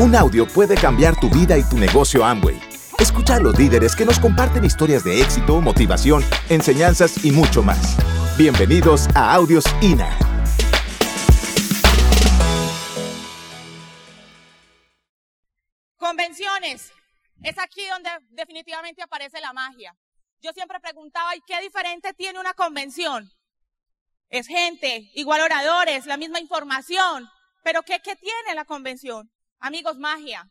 Un audio puede cambiar tu vida y tu negocio Amway. Escucha a los líderes que nos comparten historias de éxito, motivación, enseñanzas y mucho más. Bienvenidos a Audios INA. Convenciones. Es aquí donde definitivamente aparece la magia. Yo siempre preguntaba, ¿y qué diferente tiene una convención? Es gente, igual oradores, la misma información. Pero ¿qué, qué tiene la convención? Amigos, magia.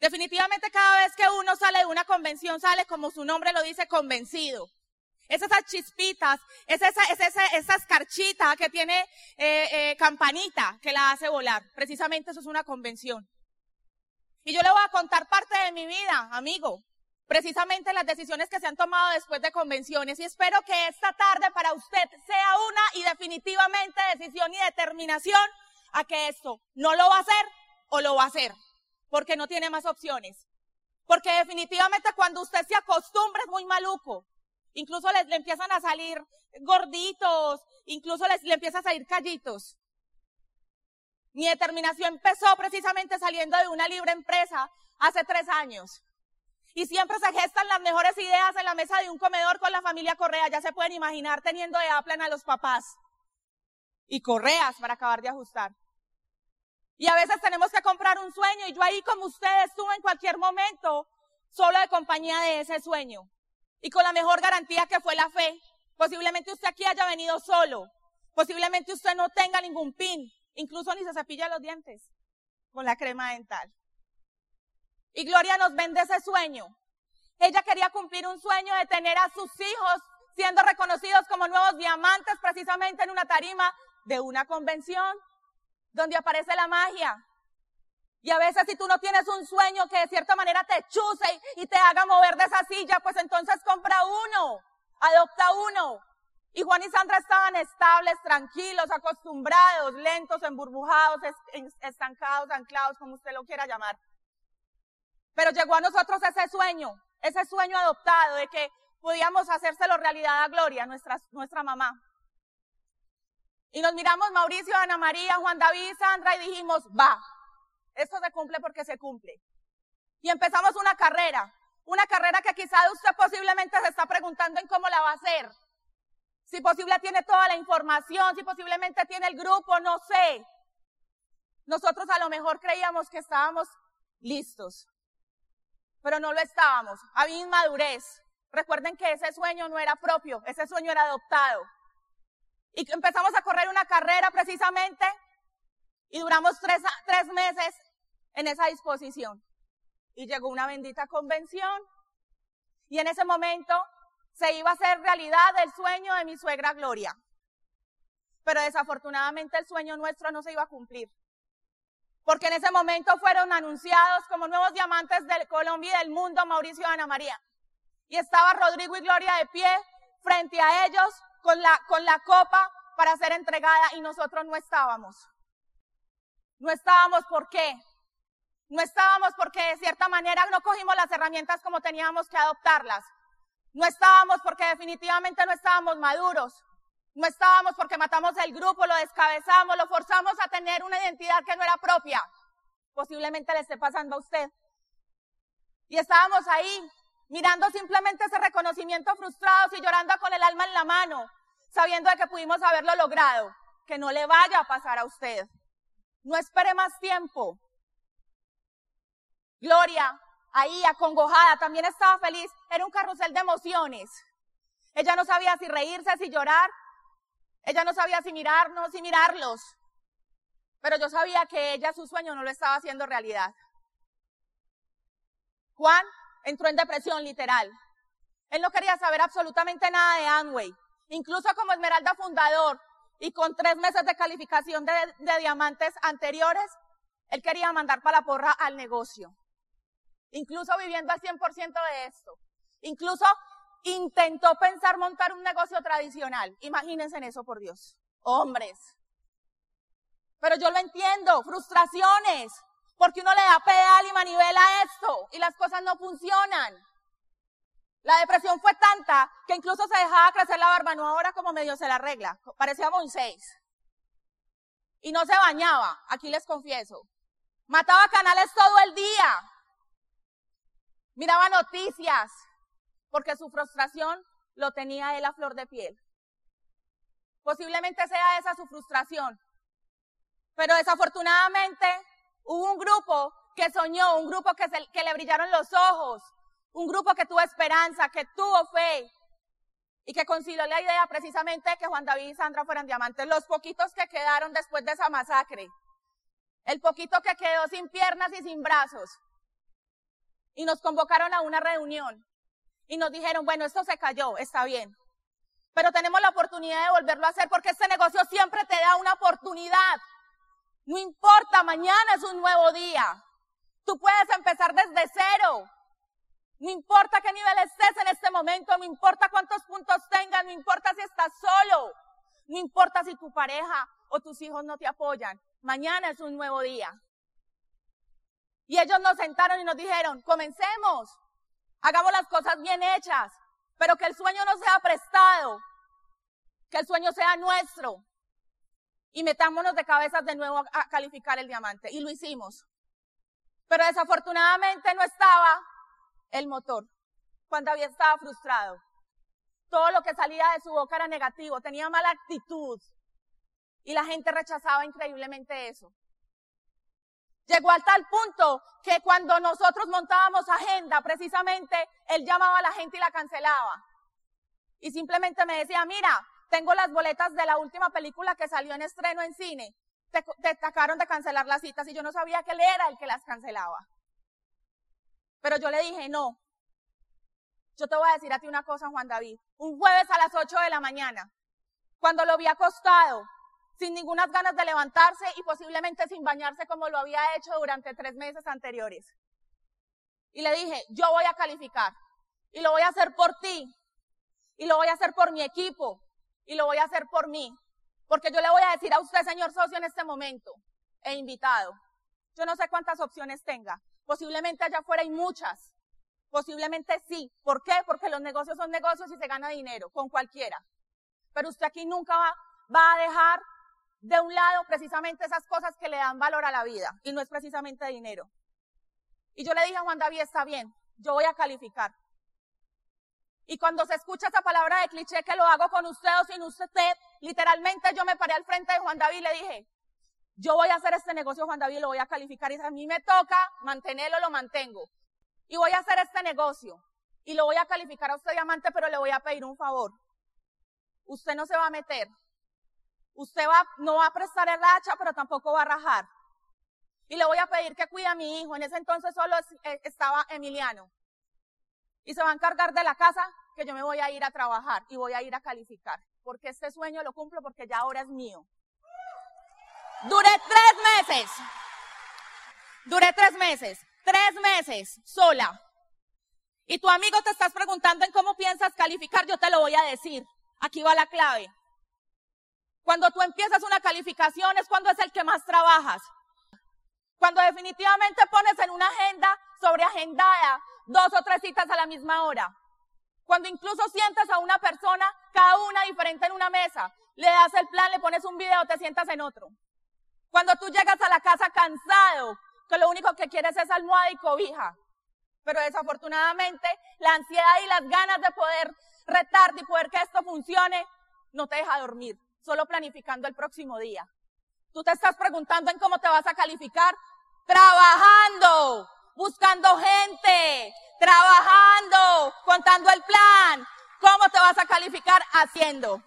Definitivamente cada vez que uno sale de una convención sale como su nombre lo dice, convencido. Es esas chispitas, es esa, es esa, esa escarchita que tiene eh, eh, campanita que la hace volar. Precisamente eso es una convención. Y yo le voy a contar parte de mi vida, amigo. Precisamente las decisiones que se han tomado después de convenciones. Y espero que esta tarde para usted sea una y definitivamente decisión y determinación a que esto no lo va a hacer o lo va a hacer, porque no tiene más opciones. Porque definitivamente cuando usted se acostumbra es muy maluco. Incluso le, empiezan a salir gorditos, incluso le empiezan a salir callitos. Mi determinación empezó precisamente saliendo de una libre empresa hace tres años. Y siempre se gestan las mejores ideas en la mesa de un comedor con la familia Correa. Ya se pueden imaginar teniendo de aplan a los papás. Y correas para acabar de ajustar. Y a veces tenemos que comprar un sueño y yo ahí como ustedes estuve en cualquier momento solo de compañía de ese sueño. Y con la mejor garantía que fue la fe. Posiblemente usted aquí haya venido solo. Posiblemente usted no tenga ningún pin. Incluso ni se cepilla los dientes con la crema dental. Y Gloria nos vende ese sueño. Ella quería cumplir un sueño de tener a sus hijos siendo reconocidos como nuevos diamantes precisamente en una tarima de una convención donde aparece la magia. Y a veces si tú no tienes un sueño que de cierta manera te chuse y, te haga mover de esa silla, pues entonces compra uno, adopta uno. Y Juan y Sandra estaban estables, tranquilos, acostumbrados, lentos, emburbujados, estancados, anclados, como usted lo quiera llamar. Pero llegó a nosotros ese sueño, ese sueño adoptado de que podíamos hacérselo realidad a Gloria, nuestra, nuestra mamá. Y nos miramos Mauricio, Ana María, Juan David, Sandra y dijimos, va, esto se cumple porque se cumple. Y empezamos una carrera, una carrera que quizá usted posiblemente se está preguntando en cómo la va a hacer. Si posible tiene toda la información, si posiblemente tiene el grupo, no sé. Nosotros a lo mejor creíamos que estábamos listos, pero no lo estábamos. Había inmadurez. Recuerden que ese sueño no era propio, ese sueño era adoptado. Y empezamos a correr una carrera precisamente y duramos tres, tres meses en esa disposición. Y llegó una bendita convención y en ese momento se iba a hacer realidad el sueño de mi suegra Gloria. Pero desafortunadamente el sueño nuestro no se iba a cumplir. Porque en ese momento fueron anunciados como nuevos diamantes de Colombia y del mundo Mauricio y Ana María. Y estaba Rodrigo y Gloria de pie frente a ellos con la, copa para ser entregada y nosotros no estábamos. No estábamos, ¿por qué? No estábamos porque de cierta manera no cogimos las herramientas como teníamos que adoptarlas. No estábamos porque definitivamente no estábamos maduros. No estábamos porque matamos el grupo, lo descabezamos, lo forzamos a tener una identidad que no era propia. Posiblemente le esté pasando a usted. Y estábamos ahí, mirando simplemente ese reconocimiento frustrados y llorando con el alma en la mano, sabiendo de que pudimos haberlo logrado. Que no le vaya a pasar a usted. No espere más tiempo. Gloria, ahí acongojada, también estaba feliz. Era un carrusel de emociones. Ella no sabía si reírse, si llorar. Ella no sabía si mirarnos, si mirarlos. Pero yo sabía que ella su sueño no lo estaba haciendo realidad. Juan entró en depresión literal. Él no quería saber absolutamente nada de Amway. Incluso como Esmeralda fundador y con tres meses de calificación de, diamantes anteriores, él quería mandar para la porra al negocio. Incluso viviendo al 100% de esto. Incluso intentó pensar montar un negocio tradicional. Imagínense en eso, por Dios. Hombres. Pero yo lo entiendo, frustraciones, porque uno le da pedal y manivela esto y las cosas no funcionan. La depresión fue tanta que incluso se dejaba crecer la barba, no ahora como medio se la arregla, parecía Moisés. Y no se bañaba, aquí les confieso. Mataba canales todo el día. Miraba noticias porque su frustración lo tenía él a flor de piel. Posiblemente sea esa su frustración. Pero desafortunadamente hubo un grupo que soñó, un grupo que, que le brillaron los ojos, un grupo que tuvo esperanza, que tuvo fe y que concilió la idea precisamente de que Juan David y Sandra fueran diamantes. Los poquitos que quedaron después de esa masacre, el poquito que quedó sin piernas y sin brazos. Y nos convocaron a una reunión y nos dijeron, bueno, esto se cayó, está bien. Pero tenemos la oportunidad de volverlo a hacer porque este negocio siempre te da una oportunidad. No importa, mañana es un nuevo día. Tú puedes empezar desde cero. No importa qué nivel estés en este momento, no importa cuántos puntos tengas, no importa si estás solo, no importa si tu pareja o tus hijos no te apoyan. Mañana es un nuevo día. Y ellos nos sentaron y nos dijeron, comencemos, hagamos las cosas bien hechas, pero que el sueño no sea prestado, que el sueño sea nuestro. Y metámonos de cabezas de nuevo a calificar el diamante. Y lo hicimos. Pero desafortunadamente no estaba el motor. Juan David estaba frustrado. Todo lo que salía de su boca era negativo, tenía mala actitud. Y la gente rechazaba increíblemente eso. Llegó al tal punto que cuando nosotros montábamos agenda, precisamente, él llamaba a la gente y la cancelaba. Y simplemente me decía, mira, tengo las boletas de la última película que salió en estreno en cine. Te, te de cancelar las citas y yo no sabía que él era el que las cancelaba. Pero yo le dije, no. Yo te voy a decir a ti una cosa, Juan David. Un jueves a las 8 de la mañana, cuando lo vi acostado, sin ninguna ganas de levantarse y posiblemente sin bañarse como lo había hecho durante tres meses anteriores. Y le dije, yo voy a calificar y lo voy a hacer por ti y lo voy a hacer por mi equipo y lo voy a hacer por mí. Porque yo le voy a decir a usted, señor socio, en este momento, e invitado, yo no sé cuántas opciones tenga, Posiblemente allá afuera hay muchas. Posiblemente sí. ¿Por qué? Porque los negocios son negocios y se gana dinero con cualquiera. Pero usted aquí nunca va, a dejar de un lado precisamente esas cosas que le dan valor a la vida y no es precisamente dinero. Y yo le dije a Juan David, está bien, yo voy a calificar. Y cuando se escucha esa palabra de cliché que lo hago con usted o sin usted, literalmente yo me paré al frente de Juan David y le dije, yo voy a hacer este negocio, Juan David, lo voy a calificar y a mí me toca mantenerlo, lo mantengo. Y voy a hacer este negocio y lo voy a calificar a usted diamante, pero le voy a pedir un favor. Usted no se va a meter. Usted va, no va a prestar el hacha, pero tampoco va a rajar. Y le voy a pedir que cuide a mi hijo. En ese entonces solo eh, estaba Emiliano. Y se va a encargar de la casa que yo me voy a ir a trabajar y voy a ir a calificar. Porque este sueño lo cumplo porque ya ahora es mío. Duré tres meses. Duré tres meses. Tres meses sola. Y tu amigo te estás preguntando en cómo piensas calificar, yo te lo voy a decir. Aquí va la clave. Cuando tú empiezas una calificación es cuando es el que más trabajas. Cuando definitivamente pones en una agenda sobreagendada dos o tres citas a la misma hora. Cuando incluso sientas a una persona, cada una diferente en una mesa, le das el plan, le pones un video, te sientas en otro. Cuando tú llegas a la casa cansado, que lo único que quieres es almohada y cobija. Pero desafortunadamente, la ansiedad y las ganas de poder retarte y poder que esto funcione, no te deja dormir, solo planificando el próximo día. Tú te estás preguntando en cómo te vas a calificar. Trabajando, buscando gente, trabajando, contando el plan. ¿Cómo te vas a calificar? Haciendo.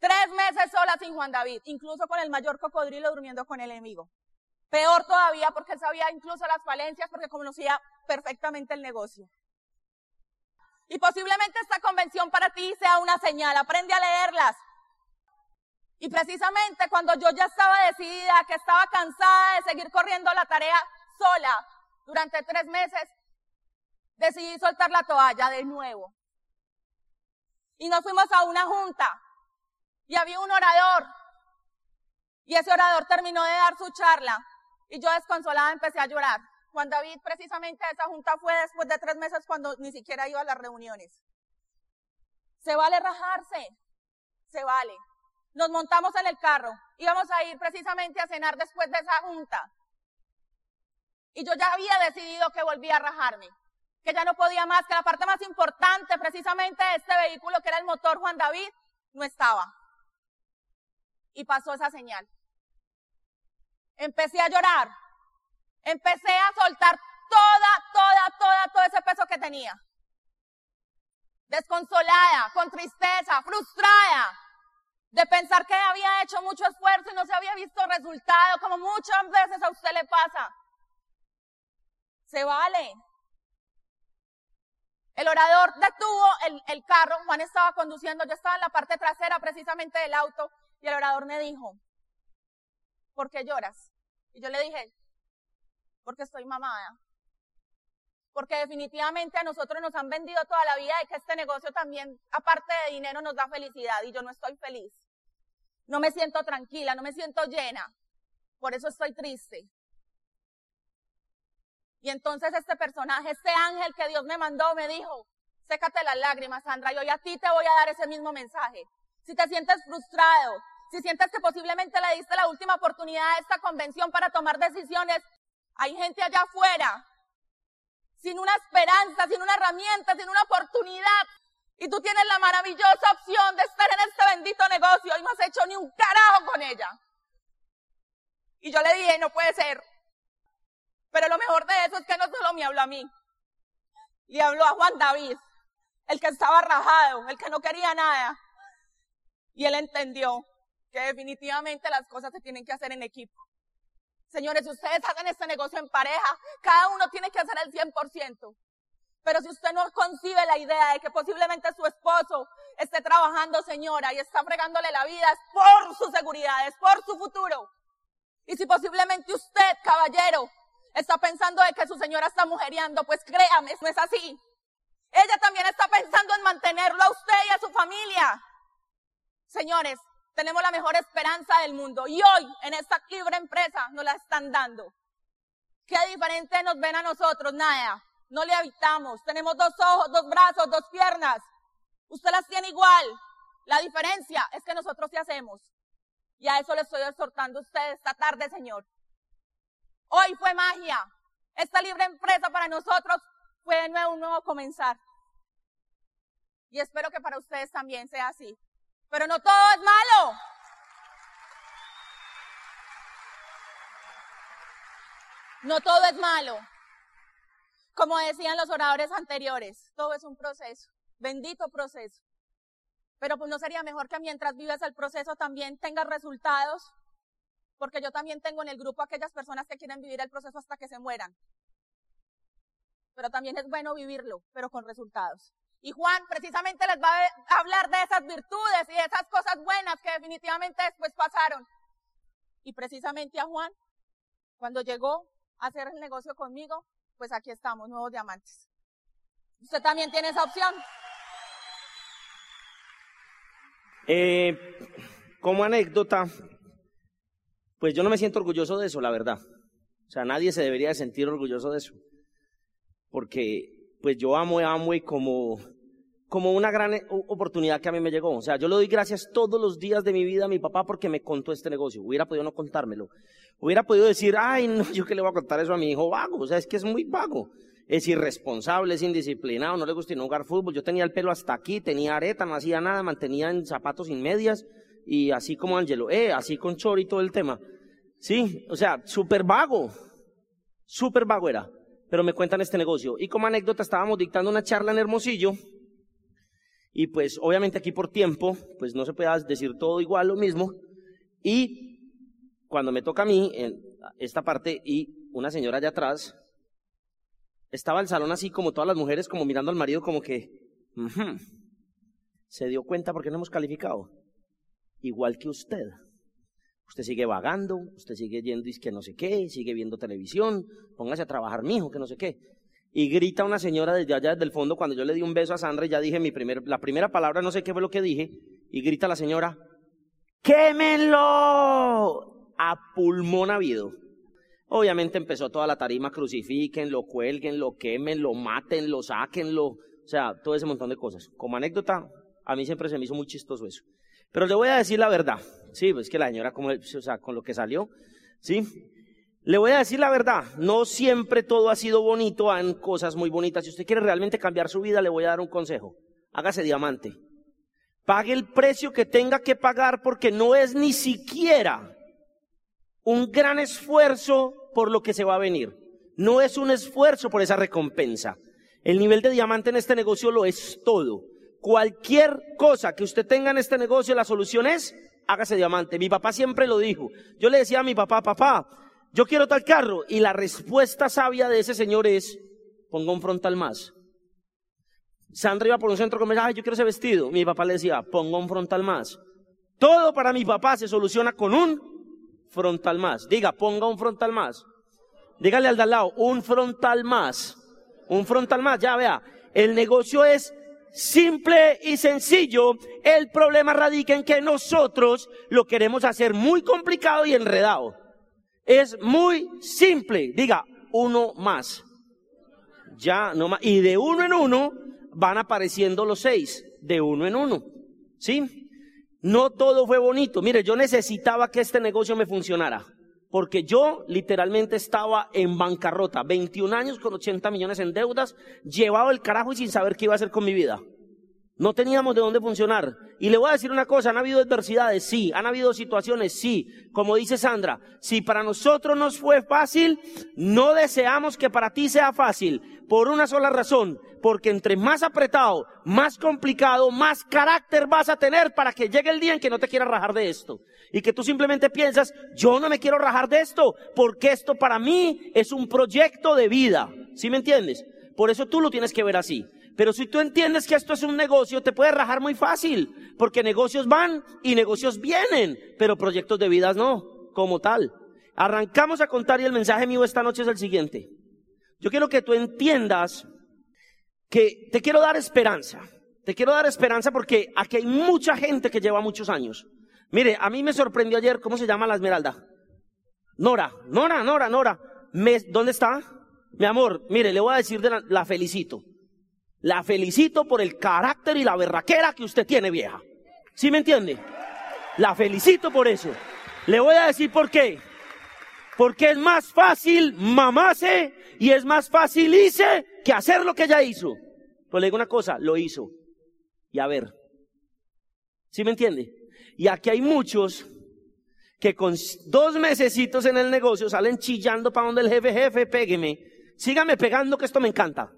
Tres meses sola sin Juan David, incluso con el mayor cocodrilo durmiendo con el enemigo. Peor todavía porque sabía incluso las falencias porque conocía perfectamente el negocio. Y posiblemente esta convención para ti sea una señal. Aprende a leerlas. Y precisamente cuando yo ya estaba decidida, que estaba cansada de seguir corriendo la tarea sola durante tres meses, decidí soltar la toalla de nuevo. Y nos fuimos a una junta y había un orador. Y ese orador terminó de dar su charla y yo desconsolada empecé a llorar. Juan David, precisamente esa junta fue después de tres meses cuando ni siquiera iba a las reuniones. Se vale rajarse, se vale. Nos montamos en el carro, íbamos a ir precisamente a cenar después de esa junta. Y yo ya había decidido que volvía a rajarme, que ya no podía más, que la parte más importante precisamente de este vehículo, que era el motor Juan David, no estaba. Y pasó esa señal. Empecé a llorar. Empecé a soltar toda, toda, toda, todo ese peso que tenía. Desconsolada, con tristeza, frustrada, de pensar que había hecho mucho esfuerzo y no se había visto resultado, como muchas veces a usted le pasa. Se vale. El orador detuvo el, el, carro, Juan estaba conduciendo, yo estaba en la parte trasera precisamente del auto y el orador me dijo, ¿por qué lloras? Y yo le dije, porque estoy mamada. Porque definitivamente a nosotros nos han vendido toda la vida de que este negocio también, aparte de dinero, nos da felicidad y yo no estoy feliz. No me siento tranquila, no me siento llena. Por eso estoy triste. Y entonces este personaje, este ángel que Dios me mandó, me dijo, sécate las lágrimas, Sandra, y hoy a ti te voy a dar ese mismo mensaje. Si te sientes frustrado, si sientes que posiblemente le diste la última oportunidad a esta convención para tomar decisiones, hay gente allá afuera sin una esperanza, sin una herramienta, sin una oportunidad. Y tú tienes la maravillosa opción de estar en este bendito negocio y no has hecho ni un carajo con ella. Y yo le dije, no puede ser. Pero lo mejor de eso es que no solo me habló a mí, le habló a Juan David, el que estaba rajado, el que no quería nada. Y él entendió que definitivamente las cosas se tienen que hacer en equipo. Señores, si ustedes hacen este negocio en pareja, cada uno tiene que hacer el 100%. Pero si usted no concibe la idea de que posiblemente su esposo esté trabajando, señora, y está fregándole la vida, es por su seguridad, es por su futuro. Y si posiblemente usted, caballero, está pensando de que su señora está mujereando, pues créame, no es así. Ella también está pensando en mantenerlo a usted y a su familia. Señores, tenemos la mejor esperanza del mundo y hoy en esta libre empresa nos la están dando. ¿Qué diferente nos ven a nosotros? Nada. No le habitamos. Tenemos dos ojos, dos brazos, dos piernas. Usted las tiene igual. La diferencia es que nosotros sí hacemos. Y a eso le estoy exhortando a usted esta tarde, Señor. Hoy fue magia. Esta libre empresa para nosotros fue de nuevo un nuevo comenzar. Y espero que para ustedes también sea así. Pero no todo es malo. No todo es malo. Como decían los oradores anteriores, todo es un proceso. Bendito proceso. Pero pues no sería mejor que mientras vives el proceso también tengas resultados. Porque yo también tengo en el grupo aquellas personas que quieren vivir el proceso hasta que se mueran. Pero también es bueno vivirlo, pero con resultados. Y Juan precisamente les va a hablar de esas virtudes y de esas cosas buenas que definitivamente después pasaron. Y precisamente a Juan, cuando llegó a hacer el negocio conmigo, pues aquí estamos, nuevos diamantes. ¿Usted también tiene esa opción? Eh, como anécdota, pues yo no me siento orgulloso de eso, la verdad. O sea, nadie se debería sentir orgulloso de eso. Porque pues yo amo a Amway como, como una gran oportunidad que a mí me llegó. O sea, yo le doy gracias todos los días de mi vida a mi papá porque me contó este negocio. Hubiera podido no contármelo. Hubiera podido decir, ay, no, yo qué le voy a contar eso a mi hijo vago. O sea, es que es muy vago. Es irresponsable, es indisciplinado, no le gusta no jugar fútbol. Yo tenía el pelo hasta aquí, tenía areta, no hacía nada, mantenía en zapatos sin medias y así como Angelo, eh, así con Chori todo el tema. Sí, o sea, súper vago. Súper vago era pero me cuentan este negocio. Y como anécdota estábamos dictando una charla en Hermosillo y pues obviamente aquí por tiempo, pues no se puede decir todo igual lo mismo. Y cuando me toca a mí, en esta parte, y una señora allá atrás, estaba el salón así como todas las mujeres, como mirando al marido como que, se dio cuenta porque no hemos calificado. Igual que usted. Usted sigue vagando, usted sigue yendo y que no sé qué, sigue viendo televisión, póngase a trabajar, mijo, que no sé qué. Y grita una señora desde allá, desde el fondo, cuando yo le di un beso a Sandra y ya dije mi primer, la primera palabra, no sé qué fue lo que dije, y grita la señora, ¡quémenlo! A pulmón habido. Obviamente empezó toda la tarima, crucifiquen, lo cuelguen, lo quemen, lo maten, lo o sea, todo ese montón de cosas. Como anécdota, a mí siempre se me hizo muy chistoso eso. Pero le voy a decir la verdad. Sí, pues que la señora, como, o sea, con lo que salió, sí. Le voy a decir la verdad, no siempre todo ha sido bonito, han cosas muy bonitas. Si usted quiere realmente cambiar su vida, le voy a dar un consejo. Hágase diamante. Pague el precio que tenga que pagar porque no es ni siquiera un gran esfuerzo por lo que se va a venir. No es un esfuerzo por esa recompensa. El nivel de diamante en este negocio lo es todo. Cualquier cosa que usted tenga en este negocio, la solución es hágase diamante. Mi papá siempre lo dijo. Yo le decía a mi papá, papá, yo quiero tal carro. Y la respuesta sabia de ese señor es, ponga un frontal más. Sandra iba por un centro comercial, ay, yo quiero ese vestido. Mi papá le decía, ponga un frontal más. Todo para mi papá se soluciona con un frontal más. Diga, ponga un frontal más. Dígale al de al lado, un frontal más. Un frontal más, ya vea. El negocio es simple y sencillo. El problema radica en que nosotros lo queremos hacer muy complicado y enredado. Es muy simple. Diga, uno más. Ya, no más. Y de uno en uno van apareciendo los seis. De uno en uno. ¿Sí? No todo fue bonito. Mire, yo necesitaba que este negocio me funcionara. Porque yo literalmente estaba en bancarrota. 21 años con 80 millones en deudas. Llevado el carajo y sin saber qué iba a hacer con mi vida. No teníamos de dónde funcionar. Y le voy a decir una cosa, han habido adversidades, sí, han habido situaciones, sí. Como dice Sandra, si para nosotros nos fue fácil, no deseamos que para ti sea fácil, por una sola razón, porque entre más apretado, más complicado, más carácter vas a tener para que llegue el día en que no te quieras rajar de esto. Y que tú simplemente piensas, yo no me quiero rajar de esto, porque esto para mí es un proyecto de vida. ¿Sí me entiendes? Por eso tú lo tienes que ver así. Pero si tú entiendes que esto es un negocio, te puedes rajar muy fácil, porque negocios van y negocios vienen, pero proyectos de vidas no, como tal. Arrancamos a contar y el mensaje mío esta noche es el siguiente. Yo quiero que tú entiendas que te quiero dar esperanza. Te quiero dar esperanza porque aquí hay mucha gente que lleva muchos años. Mire, a mí me sorprendió ayer, ¿cómo se llama la Esmeralda? Nora, Nora, Nora, Nora. ¿Dónde está? Mi amor, mire, le voy a decir de la felicito. La felicito por el carácter y la berraquera que usted tiene, vieja. ¿Sí me entiende? La felicito por eso. Le voy a decir por qué. Porque es más fácil mamarse y es más fácil hice que hacer lo que ella hizo. Pues le digo una cosa, lo hizo. Y a ver. ¿Sí me entiende? Y aquí hay muchos que con dos mesecitos en el negocio salen chillando para donde el jefe, jefe, pégueme. Sígame pegando que esto me encanta.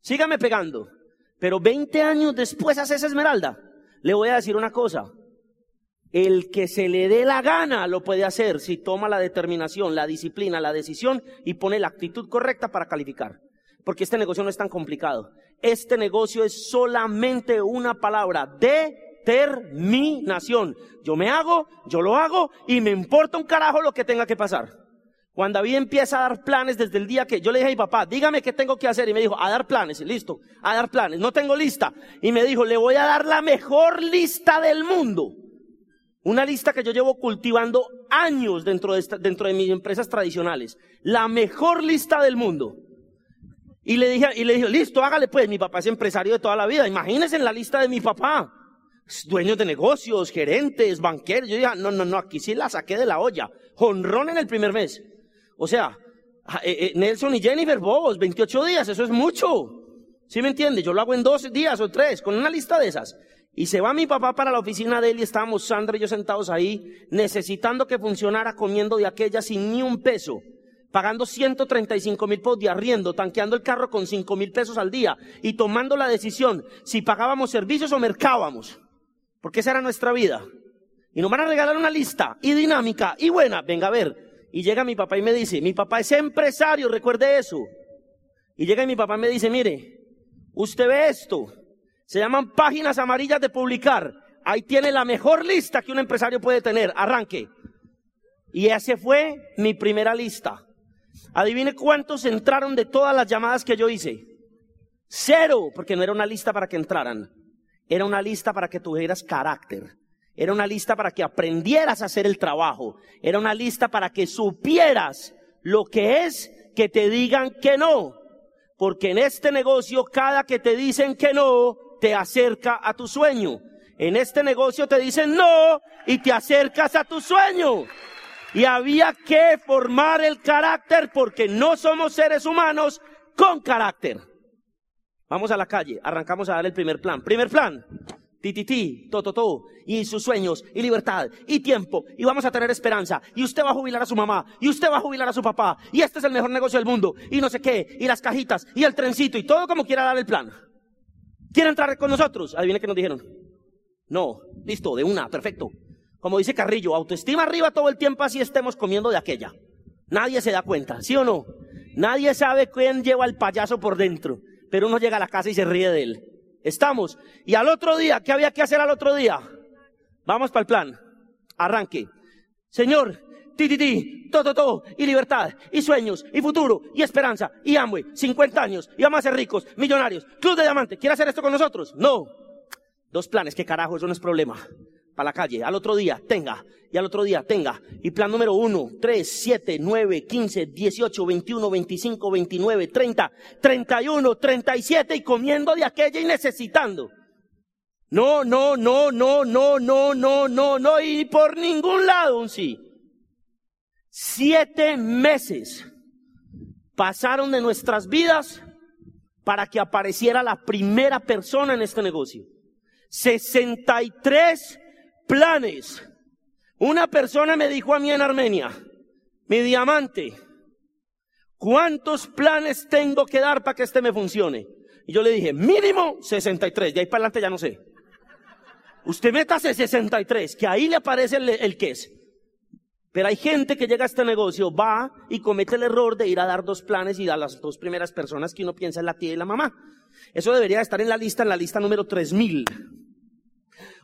Sígame pegando. Pero 20 años después hace esa esmeralda. Le voy a decir una cosa. El que se le dé la gana lo puede hacer si toma la determinación, la disciplina, la decisión y pone la actitud correcta para calificar. Porque este negocio no es tan complicado. Este negocio es solamente una palabra, determinación. Yo me hago, yo lo hago y me importa un carajo lo que tenga que pasar. Juan David empieza a dar planes desde el día que yo le dije a mi papá, dígame qué tengo que hacer. Y me dijo, a dar planes, listo, a dar planes. No tengo lista. Y me dijo, le voy a dar la mejor lista del mundo. Una lista que yo llevo cultivando años dentro de, dentro de mis empresas tradicionales. La mejor lista del mundo. Y le dije, y le dije, listo, hágale pues. Mi papá es empresario de toda la vida. Imagínense en la lista de mi papá. Dueños de negocios, gerentes, banqueros. Yo dije, no, no, no, aquí sí la saqué de la olla. Jonrón en el primer mes. O sea, eh, eh, Nelson y Jennifer, bobos, 28 días, eso es mucho. ¿Sí me entiende? Yo lo hago en dos días o tres, con una lista de esas. Y se va mi papá para la oficina de él y estábamos Sandra y yo sentados ahí, necesitando que funcionara comiendo de aquella sin ni un peso, pagando 135 mil de arriendo, tanqueando el carro con 5 mil pesos al día y tomando la decisión si pagábamos servicios o mercábamos. Porque esa era nuestra vida. Y nos van a regalar una lista y dinámica y buena. Venga a ver, y llega mi papá y me dice, mi papá es empresario, recuerde eso. Y llega mi papá y me dice, mire, usted ve esto, se llaman páginas amarillas de publicar. Ahí tiene la mejor lista que un empresario puede tener, arranque. Y esa fue mi primera lista. Adivine cuántos entraron de todas las llamadas que yo hice. Cero, porque no era una lista para que entraran. Era una lista para que tuvieras carácter. Era una lista para que aprendieras a hacer el trabajo. Era una lista para que supieras lo que es que te digan que no. Porque en este negocio, cada que te dicen que no, te acerca a tu sueño. En este negocio te dicen no y te acercas a tu sueño. Y había que formar el carácter porque no somos seres humanos con carácter. Vamos a la calle, arrancamos a dar el primer plan. Primer plan, tititi, to, y sus sueños, y libertad, y tiempo, y vamos a tener esperanza, y usted va a jubilar a su mamá, y usted va a jubilar a su papá, y este es el mejor negocio del mundo, y no sé qué, y las cajitas, y el trencito, y todo como quiera dar el plan. ¿Quiere entrar con nosotros? Adivine qué nos dijeron. No, listo, de una, perfecto. Como dice Carrillo, autoestima arriba todo el tiempo así estemos comiendo de aquella. Nadie se da cuenta, ¿sí o no? Nadie sabe quién lleva el payaso por dentro pero uno llega a la casa y se ríe de él. Estamos. Y al otro día, ¿qué había que hacer al otro día? Vamos para el plan. Arranque. Señor, ti, ti, ti, todo, todo, y libertad, y sueños, y futuro, y esperanza, y hambre, 50 años, y vamos a ser ricos, millonarios, club de diamante, ¿quiere hacer esto con nosotros? No. Dos planes, ¿qué carajo? Eso no es problema a la calle. Al otro día, tenga. Y al otro día, tenga. Y plan número 1, 3, 7, 9, 15, 18, 21, 25, 29, 30, 31, 37 y comiendo de aquella y necesitando. No, no, no, no, no, no, no, no, no, y por ningún lado un sí. Siete meses pasaron de nuestras vidas para que apareciera la primera persona en este negocio. 63 planes. Una persona me dijo a mí en Armenia, mi diamante, ¿cuántos planes tengo que dar para que este me funcione? Y yo le dije, mínimo 63, de ahí para adelante ya no sé. Usted métase 63, que ahí le aparece el, el que es. Pero hay gente que llega a este negocio, va y comete el error de ir a dar dos planes y a las dos primeras personas que uno piensa en la tía y la mamá. Eso debería estar en la lista, en la lista número 3000.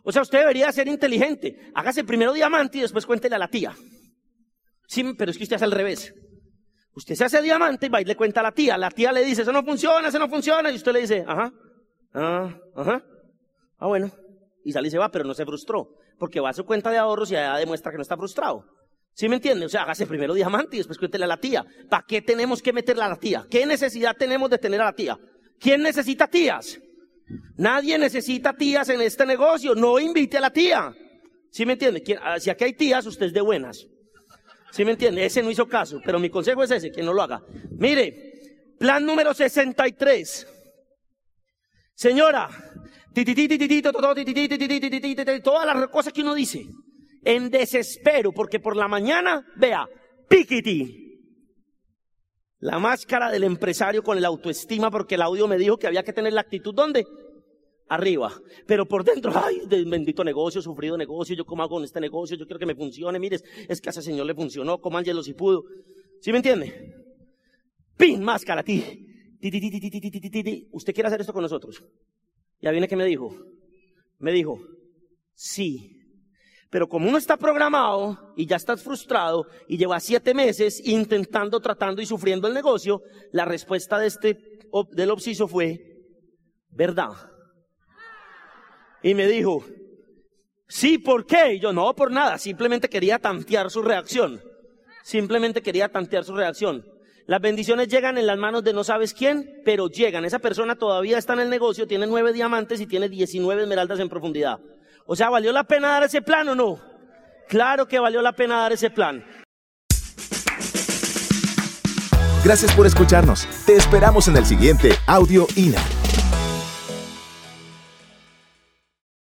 O sea, usted debería ser inteligente. Hágase primero diamante y después cuéntele a la tía. Sí, pero es que usted hace al revés. Usted se hace diamante y va y le cuenta a la tía. La tía le dice, eso no funciona, eso no funciona. Y usted le dice, ajá, ah, ajá. Ah, bueno. Y sale y se va, pero no se frustró. Porque va a su cuenta de ahorros y allá demuestra que no está frustrado. ¿Sí me entiende? O sea, hágase primero diamante y después cuéntele a la tía. ¿Para qué tenemos que meterle a la tía? ¿Qué necesidad tenemos de tener a la tía? ¿Quién necesita tías? Nadie necesita tías en este negocio. No invite a la tía. ¿Sí me entiende? Ah, si aquí hay tías, usted es de buenas. ¿Sí me entiende? Ese no hizo caso, pero mi consejo es ese, que no lo haga. Mire, plan número 63. Señora, todas las cosas que uno dice, en desespero, porque por la mañana, vea, piquiti. La máscara del empresario con la autoestima, porque el audio me dijo que había que tener la actitud, ¿dónde? Arriba. Pero por dentro, ay, bendito negocio, sufrido negocio, yo cómo hago en este negocio, yo quiero que me funcione, mires, es que a ese señor le funcionó, como Ángelo si pudo. ¿Sí me entiende? Pin, máscara, ti. ¿Usted quiere hacer esto con nosotros? Ya viene que me dijo. Me dijo, sí. Pero como uno está programado y ya estás frustrado y lleva siete meses intentando, tratando y sufriendo el negocio, la respuesta de este, del obsiso fue, verdad. Y me dijo, sí, ¿por qué? Y yo, no, por nada, simplemente quería tantear su reacción. Simplemente quería tantear su reacción. Las bendiciones llegan en las manos de no sabes quién, pero llegan. Esa persona todavía está en el negocio, tiene nueve diamantes y tiene 19 esmeraldas en profundidad. O sea, ¿valió la pena dar ese plan o no? Claro que valió la pena dar ese plan. Gracias por escucharnos. Te esperamos en el siguiente Audio INA.